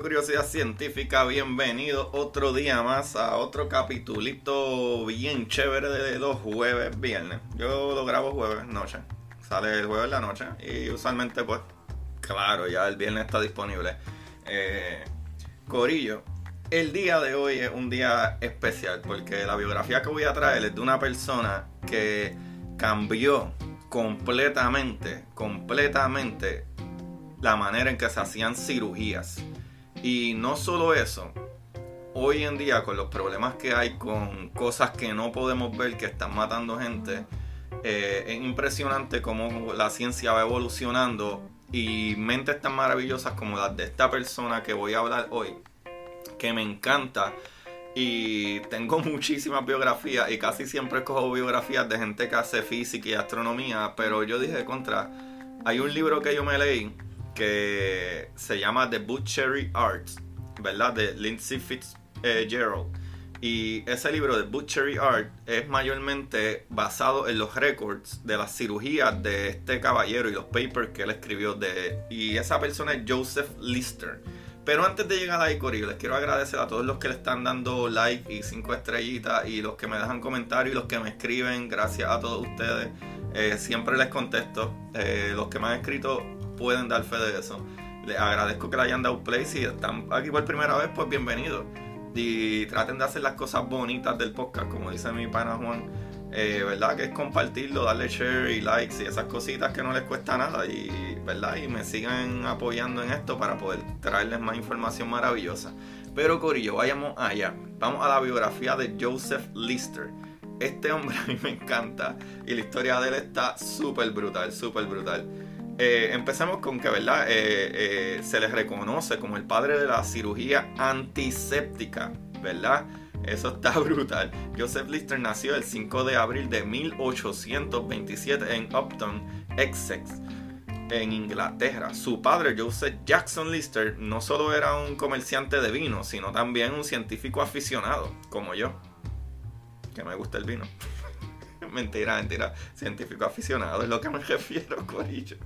Curiosidad Científica, bienvenido otro día más a otro capitulito bien chévere de los jueves, viernes. Yo lo grabo jueves noche, sale el jueves la noche y usualmente pues, claro, ya el viernes está disponible. Eh, Corillo, el día de hoy es un día especial porque la biografía que voy a traer es de una persona que cambió completamente, completamente la manera en que se hacían cirugías. Y no solo eso, hoy en día con los problemas que hay con cosas que no podemos ver que están matando gente, eh, es impresionante cómo la ciencia va evolucionando y mentes tan maravillosas como las de esta persona que voy a hablar hoy, que me encanta. Y tengo muchísimas biografías y casi siempre escojo biografías de gente que hace física y astronomía, pero yo dije contra, hay un libro que yo me leí que se llama The Butchery Arts, ¿verdad? De Lindsay Fitzgerald. Y ese libro de Butchery Art es mayormente basado en los récords de las cirugías de este caballero y los papers que él escribió de y esa persona es Joseph Lister. Pero antes de llegar ahí, Corillo, les quiero agradecer a todos los que le están dando like y cinco estrellitas y los que me dejan comentarios y los que me escriben. Gracias a todos ustedes. Eh, siempre les contesto. Eh, los que me han escrito pueden dar fe de eso. Les agradezco que le hayan dado play. Si están aquí por primera vez, pues bienvenidos. Y traten de hacer las cosas bonitas del podcast, como dice mi pana Juan. Eh, ¿Verdad? Que es compartirlo, darle share y likes y esas cositas que no les cuesta nada. Y, ¿verdad? Y me sigan apoyando en esto para poder traerles más información maravillosa. Pero Corillo, vayamos allá. Vamos a la biografía de Joseph Lister. Este hombre a mí me encanta y la historia de él está súper brutal, súper brutal. Eh, empecemos con que, ¿verdad? Eh, eh, se les reconoce como el padre de la cirugía antiséptica, ¿verdad? Eso está brutal. Joseph Lister nació el 5 de abril de 1827 en Upton, Essex, en Inglaterra. Su padre, Joseph Jackson Lister, no solo era un comerciante de vino, sino también un científico aficionado, como yo, que me gusta el vino. mentira, mentira. Científico aficionado es lo que me refiero, Corillo.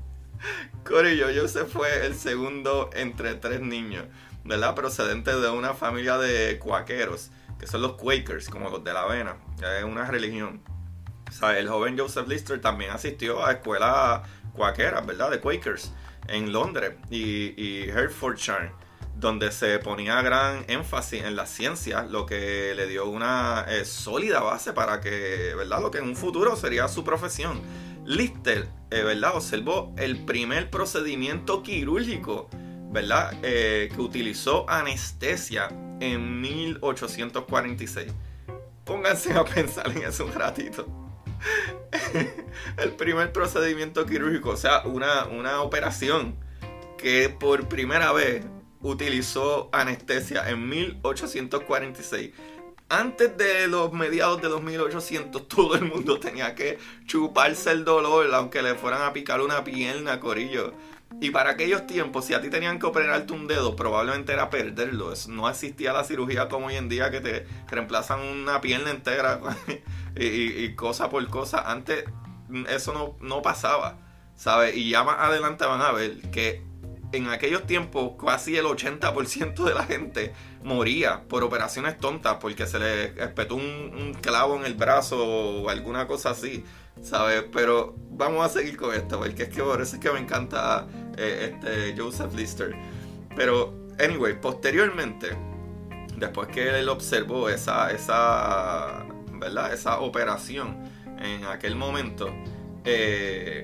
Corillo, Joseph fue el segundo entre tres niños, ¿verdad? Procedente de una familia de cuaqueros, que son los Quakers, como los de la avena, es una religión. O sea, el joven Joseph Lister también asistió a escuelas cuaqueras, ¿verdad? De Quakers en Londres y, Hertfordshire donde se ponía gran énfasis en la ciencia, lo que le dio una eh, sólida base para que, ¿verdad? Lo que en un futuro sería su profesión. Lister, eh, ¿verdad? Observó el primer procedimiento quirúrgico, ¿verdad? Eh, que utilizó anestesia en 1846. Pónganse a pensar en eso un ratito. el primer procedimiento quirúrgico, o sea, una, una operación que por primera vez utilizó anestesia en 1846. Antes de los mediados de los 1800, todo el mundo tenía que chuparse el dolor, aunque le fueran a picar una pierna, corillo. Y para aquellos tiempos, si a ti tenían que operarte un dedo, probablemente era perderlo. No existía la cirugía como hoy en día que te reemplazan una pierna entera y, cosa por cosa. Antes eso no, no pasaba, ¿sabes? Y ya más adelante van a ver que en aquellos tiempos casi el 80% de la gente moría por operaciones tontas porque se le espetó un, clavo en el brazo o alguna cosa así, ¿sabes? Pero vamos a seguir con esto porque es que por eso es que me encanta eh, este Joseph Lister. Pero, anyway, posteriormente, después que él observó esa, esa, ¿verdad? Esa operación en aquel momento, eh,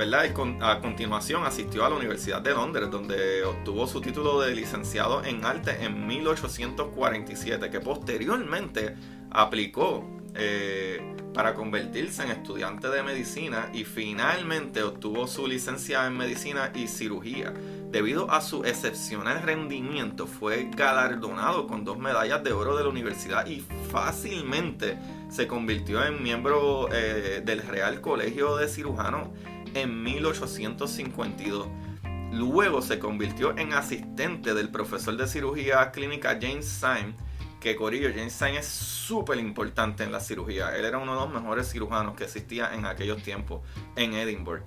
a continuación asistió a la Universidad de Londres, donde obtuvo su título de licenciado en arte en 1847, que posteriormente aplicó eh, para convertirse en estudiante de medicina y finalmente obtuvo su licencia en medicina y cirugía. Debido a su excepcional rendimiento, fue galardonado con dos medallas de oro de la universidad y fácilmente se convirtió en miembro eh, del Real Colegio de Cirujanos en 1852. Luego se convirtió en asistente del profesor de cirugía clínica James Syme, que Corillo, James Syme es súper importante en la cirugía. Él era uno de los mejores cirujanos que existía en aquellos tiempos en Edinburgh.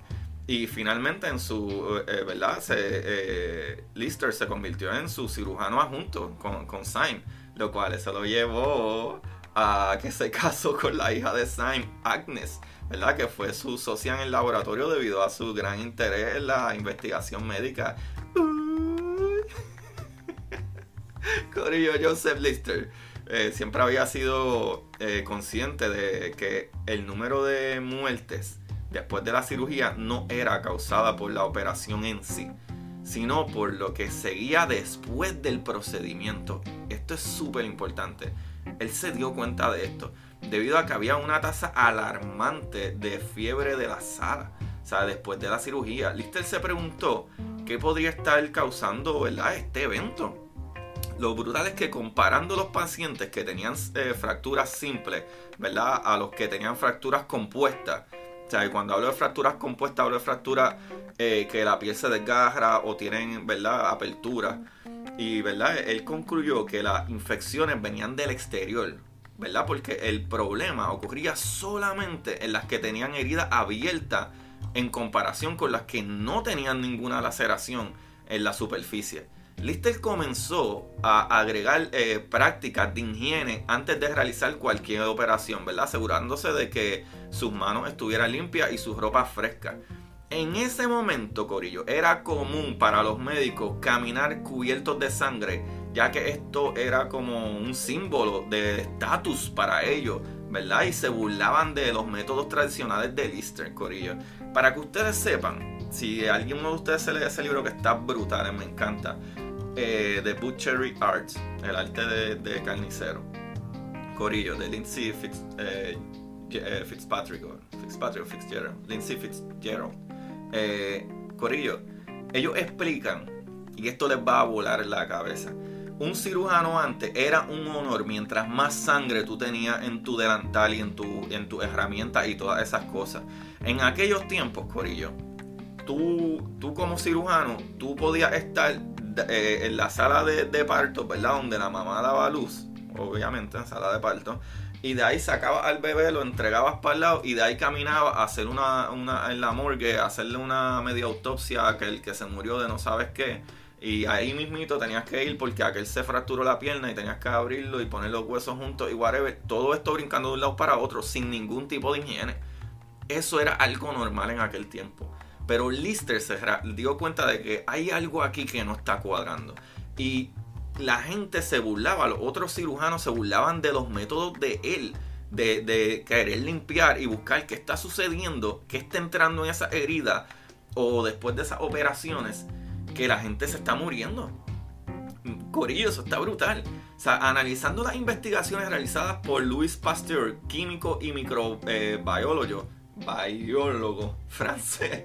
Y finalmente en su, eh, ¿verdad? Se, eh, Lister se convirtió en su cirujano adjunto con, con Syme, lo cual se lo llevó a que se casó con la hija de Syme, Agnes. ¿verdad? Que fue su socia en el laboratorio debido a su gran interés en la investigación médica. Corillo Joseph Lister eh, siempre había sido eh, consciente de que el número de muertes después de la cirugía no era causada por la operación en sí, sino por lo que seguía después del procedimiento. Esto es súper importante. Él se dio cuenta de esto debido a que había una tasa alarmante de fiebre de la sala. O sea, después de la cirugía, Lister se preguntó qué podría estar causando ¿verdad? este evento. Lo brutal es que comparando los pacientes que tenían eh, fracturas simples, ¿verdad? A los que tenían fracturas compuestas. O sea, cuando hablo de fracturas compuestas, hablo de fracturas eh, que la piel se desgarra o tienen, ¿verdad? Apertura. Y, ¿verdad? Él concluyó que las infecciones venían del exterior. ¿verdad? Porque el problema ocurría solamente en las que tenían herida abierta en comparación con las que no tenían ninguna laceración en la superficie. Lister comenzó a agregar eh, prácticas de higiene antes de realizar cualquier operación, ¿verdad? Asegurándose de que sus manos estuvieran limpias y sus ropas frescas. En ese momento, Corillo, era común para los médicos caminar cubiertos de sangre ya que esto era como un símbolo de estatus para ellos, ¿verdad? Y se burlaban de los métodos tradicionales de Lister, Corillo. Para que ustedes sepan, si alguien de ustedes se lee ese libro que está brutal, me encanta, eh, The Butchery Arts, el arte de, carnicero, Corillo, de Lindsay eh, eh, Fitzpatrick, Fitzpatrick Fitzgerald, Lindsay Fitzgerald. Corillo, ellos explican, y esto les va a volar la cabeza, un cirujano antes era un honor mientras más sangre tú tenías en tu delantal y en tu, en herramienta y todas esas cosas. En aquellos tiempos, Corillo, tú, tú como cirujano, tú podías estar eh, en la sala de, parto, ¿verdad? Donde la mamá daba luz, obviamente en sala de parto, y de ahí sacabas al bebé, lo entregabas para el lado y de ahí caminaba a hacer una, una en la morgue, a hacerle una media autopsia a aquel que se murió de no sabes qué. Y ahí mismito tenías que ir porque aquel se fracturó la pierna y tenías que abrirlo y poner los huesos juntos y whatever. Todo esto brincando de un lado para otro sin ningún tipo de higiene. Eso era algo normal en aquel tiempo. Pero Lister se dio cuenta de que hay algo aquí que no está cuadrando. Y la gente se burlaba, los otros cirujanos se burlaban de los métodos de él, de, querer limpiar y buscar qué está sucediendo, qué está entrando en esa herida o después de esas operaciones, que la gente se está muriendo. Corillo, está brutal. O sea, analizando las investigaciones realizadas por Louis Pasteur, químico y microbiólogo, biólogo francés,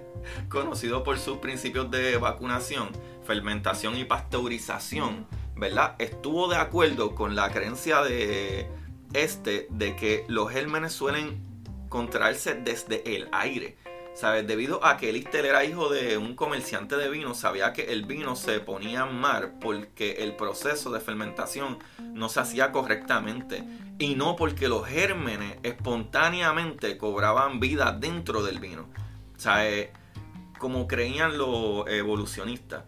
conocido por sus principios de vacunación, fermentación y pasteurización, ¿verdad? Estuvo de acuerdo con la creencia de este de que los gérmenes suelen contraerse desde el aire. ¿Sabes? Debido a que Lister era hijo de un comerciante de vino, sabía que el vino se ponía mal porque el proceso de fermentación no se hacía correctamente. Y no porque los gérmenes espontáneamente cobraban vida dentro del vino. ¿Sabes? Como creían los evolucionistas.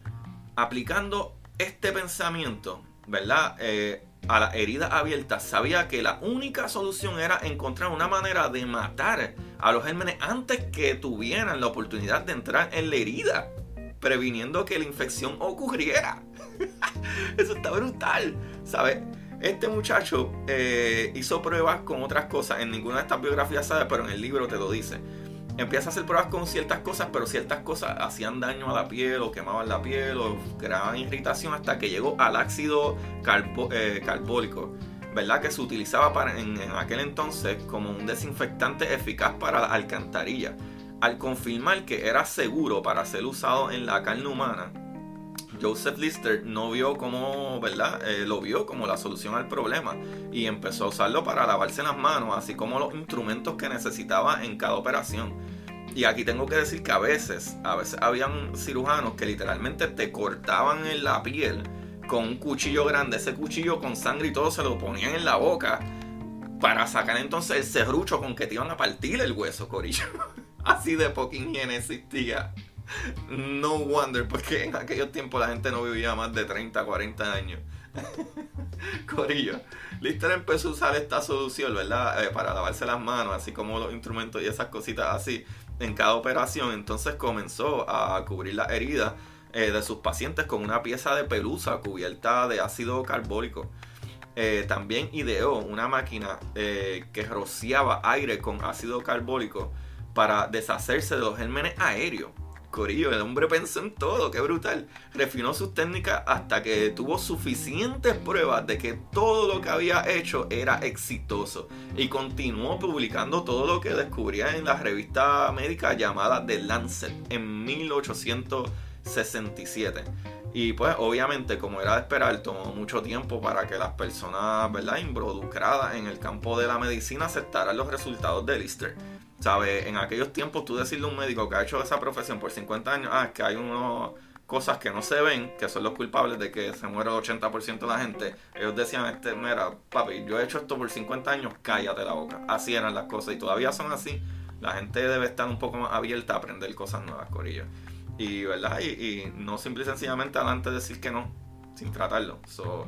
Aplicando este pensamiento, ¿verdad? Eh, a la herida abierta, sabía que la única solución era encontrar una manera de matar a los gérmenes antes que tuvieran la oportunidad de entrar en la herida, previniendo que la infección ocurriera. Eso está brutal, ¿sabes? Este muchacho eh, hizo pruebas con otras cosas, en ninguna de estas biografías sabe, pero en el libro te lo dice empieza a hacer pruebas con ciertas cosas, pero ciertas cosas hacían daño a la piel o quemaban la piel o creaban irritación hasta que llegó al ácido eh, carbólico, ¿verdad? Que se utilizaba para, en, aquel entonces como un desinfectante eficaz para la alcantarilla. Al confirmar que era seguro para ser usado en la carne humana, Joseph Lister no vio como, ¿verdad? Eh, lo vio como la solución al problema y empezó a usarlo para lavarse las manos, así como los instrumentos que necesitaba en cada operación. Y aquí tengo que decir que a veces, a veces habían cirujanos que literalmente te cortaban en la piel con un cuchillo grande, ese cuchillo con sangre y todo se lo ponían en la boca para sacar entonces el serrucho con que te iban a partir el hueso, corillo. Así de poca higiene existía. No wonder, porque en aquellos tiempos la gente no vivía más de 30, 40 años. Corillo. Lister empezó a usar esta solución, ¿verdad? Eh, para lavarse las manos, así como los instrumentos y esas cositas así en cada operación. Entonces comenzó a cubrir la herida eh, de sus pacientes con una pieza de pelusa cubierta de ácido carbólico. Eh, también ideó una máquina que rociaba aire con ácido carbólico para deshacerse de los gérmenes aéreos. Corillo, el hombre pensó en todo, qué brutal. Refinó sus técnicas hasta que tuvo suficientes pruebas de que todo lo que había hecho era exitoso. Y continuó publicando todo lo que descubría en la revista médica llamada The Lancet en 1867. Y pues obviamente, como era de esperar, tomó mucho tiempo para que las personas ¿verdad? involucradas en el campo de la medicina aceptaran los resultados de Lister. ¿Sabes? En aquellos tiempos tú decirle a un médico que ha hecho esa profesión por 50 años, ah, es que hay unas cosas que no se ven, que son los culpables de que se muera el 80% de la gente. Ellos decían, este, mira, papi, yo he hecho esto por 50 años, cállate la boca. Así eran las cosas y todavía son así. La gente debe estar un poco más abierta a aprender cosas nuevas, Corillo. Y, ¿verdad? Y, y no simple y sencillamente adelante decir que no, sin tratarlo. So,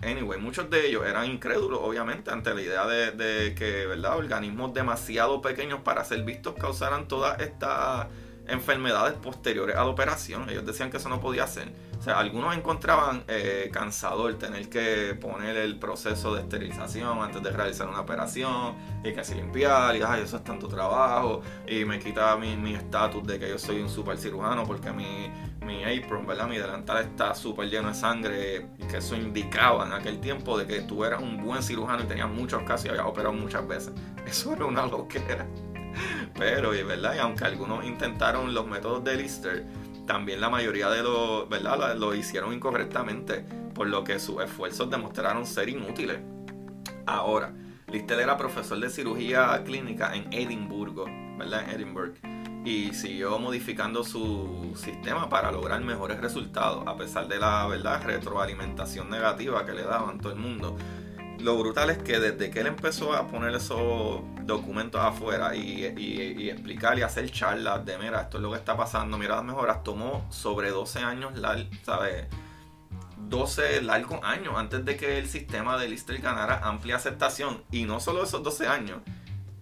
Anyway, muchos de ellos eran incrédulos, obviamente, ante la idea de, que, ¿verdad?, organismos demasiado pequeños para ser vistos causaran todas estas enfermedades posteriores a la operación. Ellos decían que eso no podía ser. O sea, algunos encontraban eh, cansador tener que poner el proceso de esterilización antes de realizar una operación y así limpiar y ay, eso es tanto trabajo y me quita mi estatus de que yo soy un super cirujano porque mi, mi apron, ¿verdad? Mi delantal está súper lleno de sangre que eso indicaba en aquel tiempo de que tú eras un buen cirujano y tenías muchos casos y habías operado muchas veces. Eso era una loquera. Pero, ¿verdad? Y aunque algunos intentaron los métodos de Lister, también la mayoría de los, ¿verdad? Lo hicieron incorrectamente, por lo que sus esfuerzos demostraron ser inútiles. Ahora, Lister era profesor de cirugía clínica en Edimburgo, ¿verdad? En. Y siguió modificando su sistema para lograr mejores resultados, a pesar de la verdad retroalimentación negativa que le daban todo el mundo. lo brutal es que desde que él empezó a poner esos documentos afuera y, y, explicar y hacer charlas de, mira, esto es lo que está pasando, mira las mejoras, tomó sobre 12 años, ¿sabes? 12 largos años antes de que el sistema de Lister ganara amplia aceptación. Y no solo esos 12 años,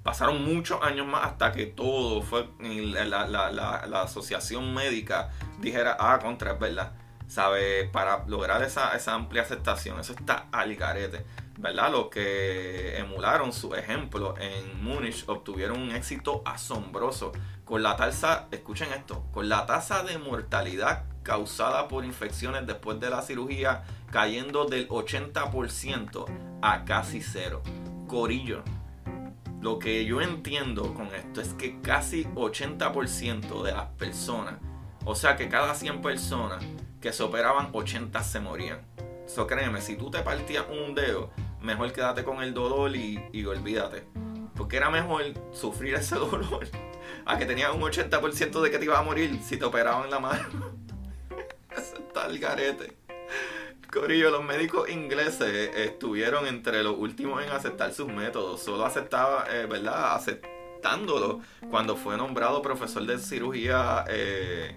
pasaron muchos años más hasta que todo fue, la, la, la, asociación médica dijera, ah, contra, es verdad. ¿Sabe? Para lograr esa, esa amplia aceptación, eso está al garete. ¿verdad? Los que emularon su ejemplo en Múnich obtuvieron un éxito asombroso con la tasa, escuchen esto, con la tasa de mortalidad causada por infecciones después de la cirugía cayendo del 80% a casi cero. Corillo, lo que yo entiendo con esto es que casi 80% de las personas, o sea que cada 100 personas que se operaban, 80 se morían. Eso créeme, si tú te partías un dedo, mejor quédate con el dolor y, olvídate. Porque era mejor sufrir ese dolor a que tenías un 80% de que te ibas a morir si te operaban la mano. Eso está el garete. Corillo, los médicos ingleses estuvieron entre los últimos en aceptar sus métodos. Solo aceptaba, eh, ¿verdad? Aceptándolo cuando fue nombrado profesor de cirugía eh,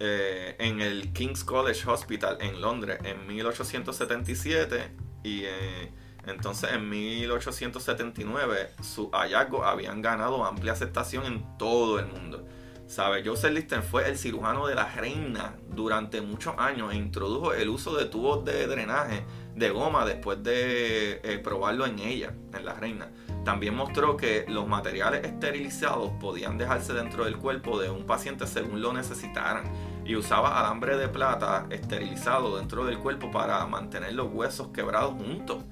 eh, en el King's College Hospital en Londres en 1877 y entonces en 1879 sus hallazgos habían ganado amplia aceptación en todo el mundo. ¿Sabe? Joseph Lister fue el cirujano de la reina durante muchos años e introdujo el uso de tubos de drenaje de goma después de eh, probarlo en ella, en la reina. También mostró que los materiales esterilizados podían dejarse dentro del cuerpo de un paciente según lo necesitaran y usaba alambre de plata esterilizado dentro del cuerpo para mantener los huesos quebrados juntos.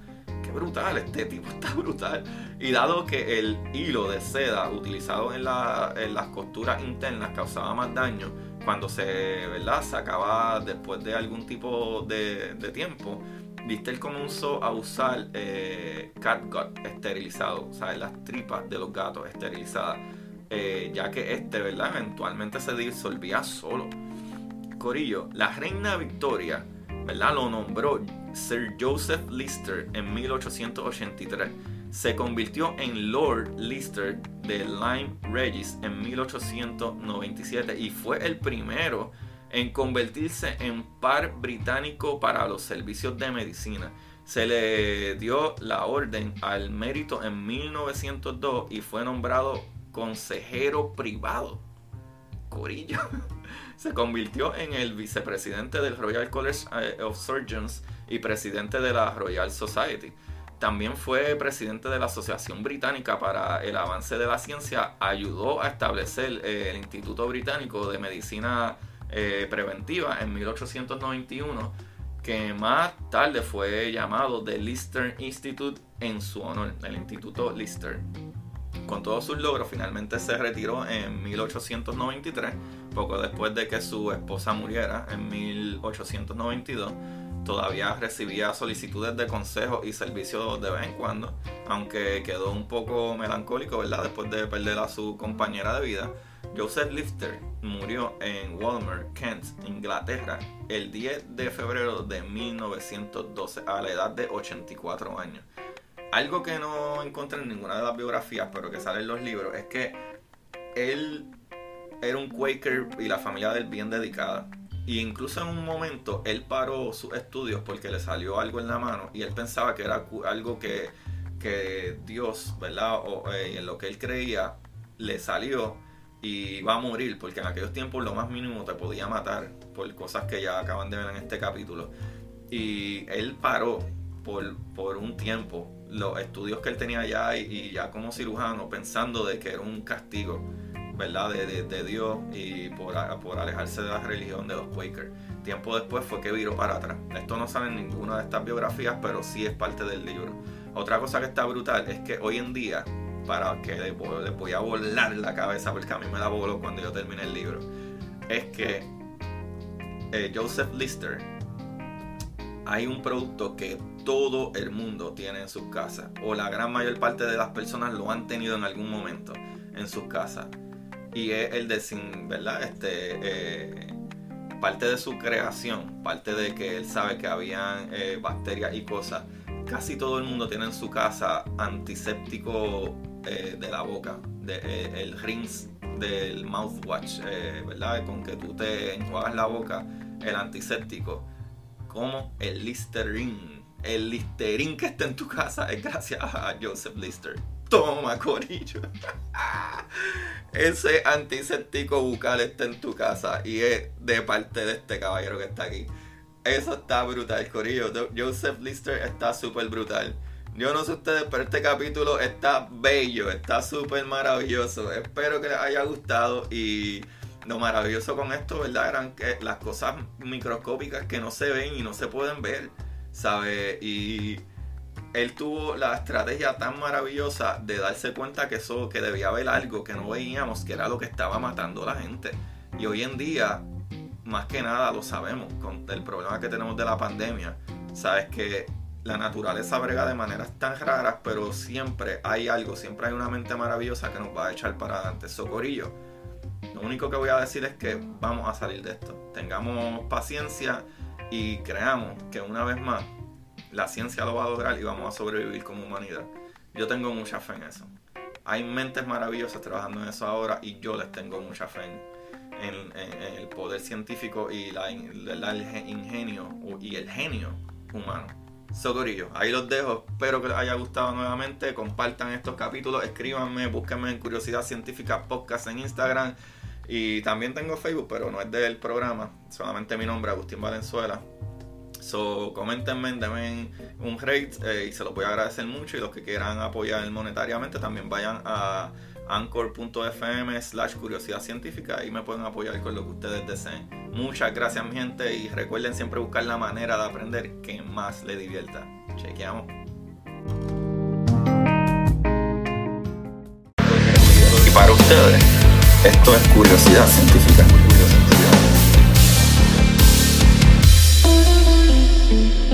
Brutal, este tipo está brutal. Y dado que el hilo de seda utilizado en, las costuras internas causaba más daño, cuando se ¿verdad? sacaba después de algún tipo de, tiempo, Lister comenzó a usar eh, catgut esterilizado, o sea, las tripas de los gatos esterilizadas, eh, ya que este, ¿verdad? Eventualmente se disolvía solo. Corillo, la reina Victoria, Lo nombró Sir Joseph Lister en 1883. Se convirtió en Lord Lister de Lyme Regis en 1897 y fue el primero en convertirse en par británico para los servicios de medicina. Se le dio la orden al mérito en 1902 y fue nombrado consejero privado. Corillo. se convirtió en el vicepresidente del Royal College eh, of Surgeons y presidente de la Royal Society. También fue presidente de la Asociación Británica para el Avance de la Ciencia. Ayudó a establecer eh, el Instituto Británico de Medicina eh, Preventiva en 1891, que más tarde fue llamado The Lister Institute en su honor, el Instituto Lister. Con todos sus logros, finalmente se retiró en 1893 poco después de que su esposa muriera en 1892, todavía recibía solicitudes de consejo y servicios de vez en cuando, aunque quedó un poco melancólico, ¿verdad? Después de perder a su compañera de vida. Joseph Lifter murió en Walmer, Kent, Inglaterra, el 10 de febrero de 1912 a la edad de 84 años. Algo que no encontré en ninguna de las biografías, pero que sale en los libros, es que él era un Quaker y la familia del bien dedicada. Y incluso en un momento él paró sus estudios porque le salió algo en la mano y él pensaba que era algo que, que Dios, ¿verdad? O eh, en lo que él creía le salió y va a morir porque en aquellos tiempos lo más mínimo te podía matar por cosas que ya acaban de ver en este capítulo. Y él paró por, por un tiempo los estudios que él tenía ya y, y ya como cirujano pensando de que era un castigo ¿verdad? De, de, Dios y por, por, alejarse de la religión de los Quakers. Tiempo después fue que viró para atrás. Esto no sale en ninguna de estas biografías, pero sí es parte del libro. Otra cosa que está brutal es que hoy en día, para que les voy, a volar la cabeza, porque a mí me la voló cuando yo terminé el libro, es que eh, Joseph Lister, hay un producto que todo el mundo tiene en sus casas, o la gran mayor parte de las personas lo han tenido en algún momento en sus casas y es el de sin, ¿verdad? Este, eh, parte de su creación, parte de que él sabe que habían eh, bacterias y cosas, casi todo el mundo tiene en su casa antiséptico eh, de la boca, el rinse del mouthwash, ¿verdad? Con que tú te enjuagas la boca, el antiséptico, como el Listerine. El Listerine que está en tu casa es gracias a Joseph Lister. Toma, corillo. Ese antiséptico bucal está en tu casa y es de parte de este caballero que está aquí. Eso está brutal, corillo. Joseph Lister está súper brutal. Yo no sé ustedes, pero este capítulo está bello, está súper maravilloso. Espero que les haya gustado y lo maravilloso con esto, ¿verdad? Eran que las cosas microscópicas que no se ven y no se pueden ver, ¿sabes? Y él tuvo la estrategia tan maravillosa de darse cuenta que eso, que debía haber algo que no veíamos, que era lo que estaba matando a la gente. Y hoy en día, más que nada lo sabemos, con el problema que tenemos de la pandemia, sabes que la naturaleza brega de maneras tan raras, pero siempre hay algo, siempre hay una mente maravillosa que nos va a echar para adelante. Socorillo. Lo único que voy a decir es que vamos a salir de esto. Tengamos paciencia y creamos que una vez más la ciencia lo va a lograr y vamos a sobrevivir como humanidad. Yo tengo mucha fe en eso. Hay mentes maravillosas trabajando en eso ahora y yo les tengo mucha fe en, el poder científico y el ingenio y el genio humano. Socorillo, ahí los dejo. Espero que les haya gustado nuevamente. Compartan estos capítulos, escríbanme, búsquenme en Curiosidad Científica Podcast en Instagram. Y también tengo Facebook, pero no es del programa, solamente mi nombre, Agustín Valenzuela. So, coméntenme, denme un rate eh, y se los voy a agradecer mucho. Y los que quieran apoyar monetariamente también vayan a anchor.fm slash curiosidad científica y me pueden apoyar con lo que ustedes deseen. Muchas gracias mi gente y recuerden siempre buscar la manera de aprender que más les divierta. Chequeamos. Y para ustedes, esto es curiosidad científica. thank you.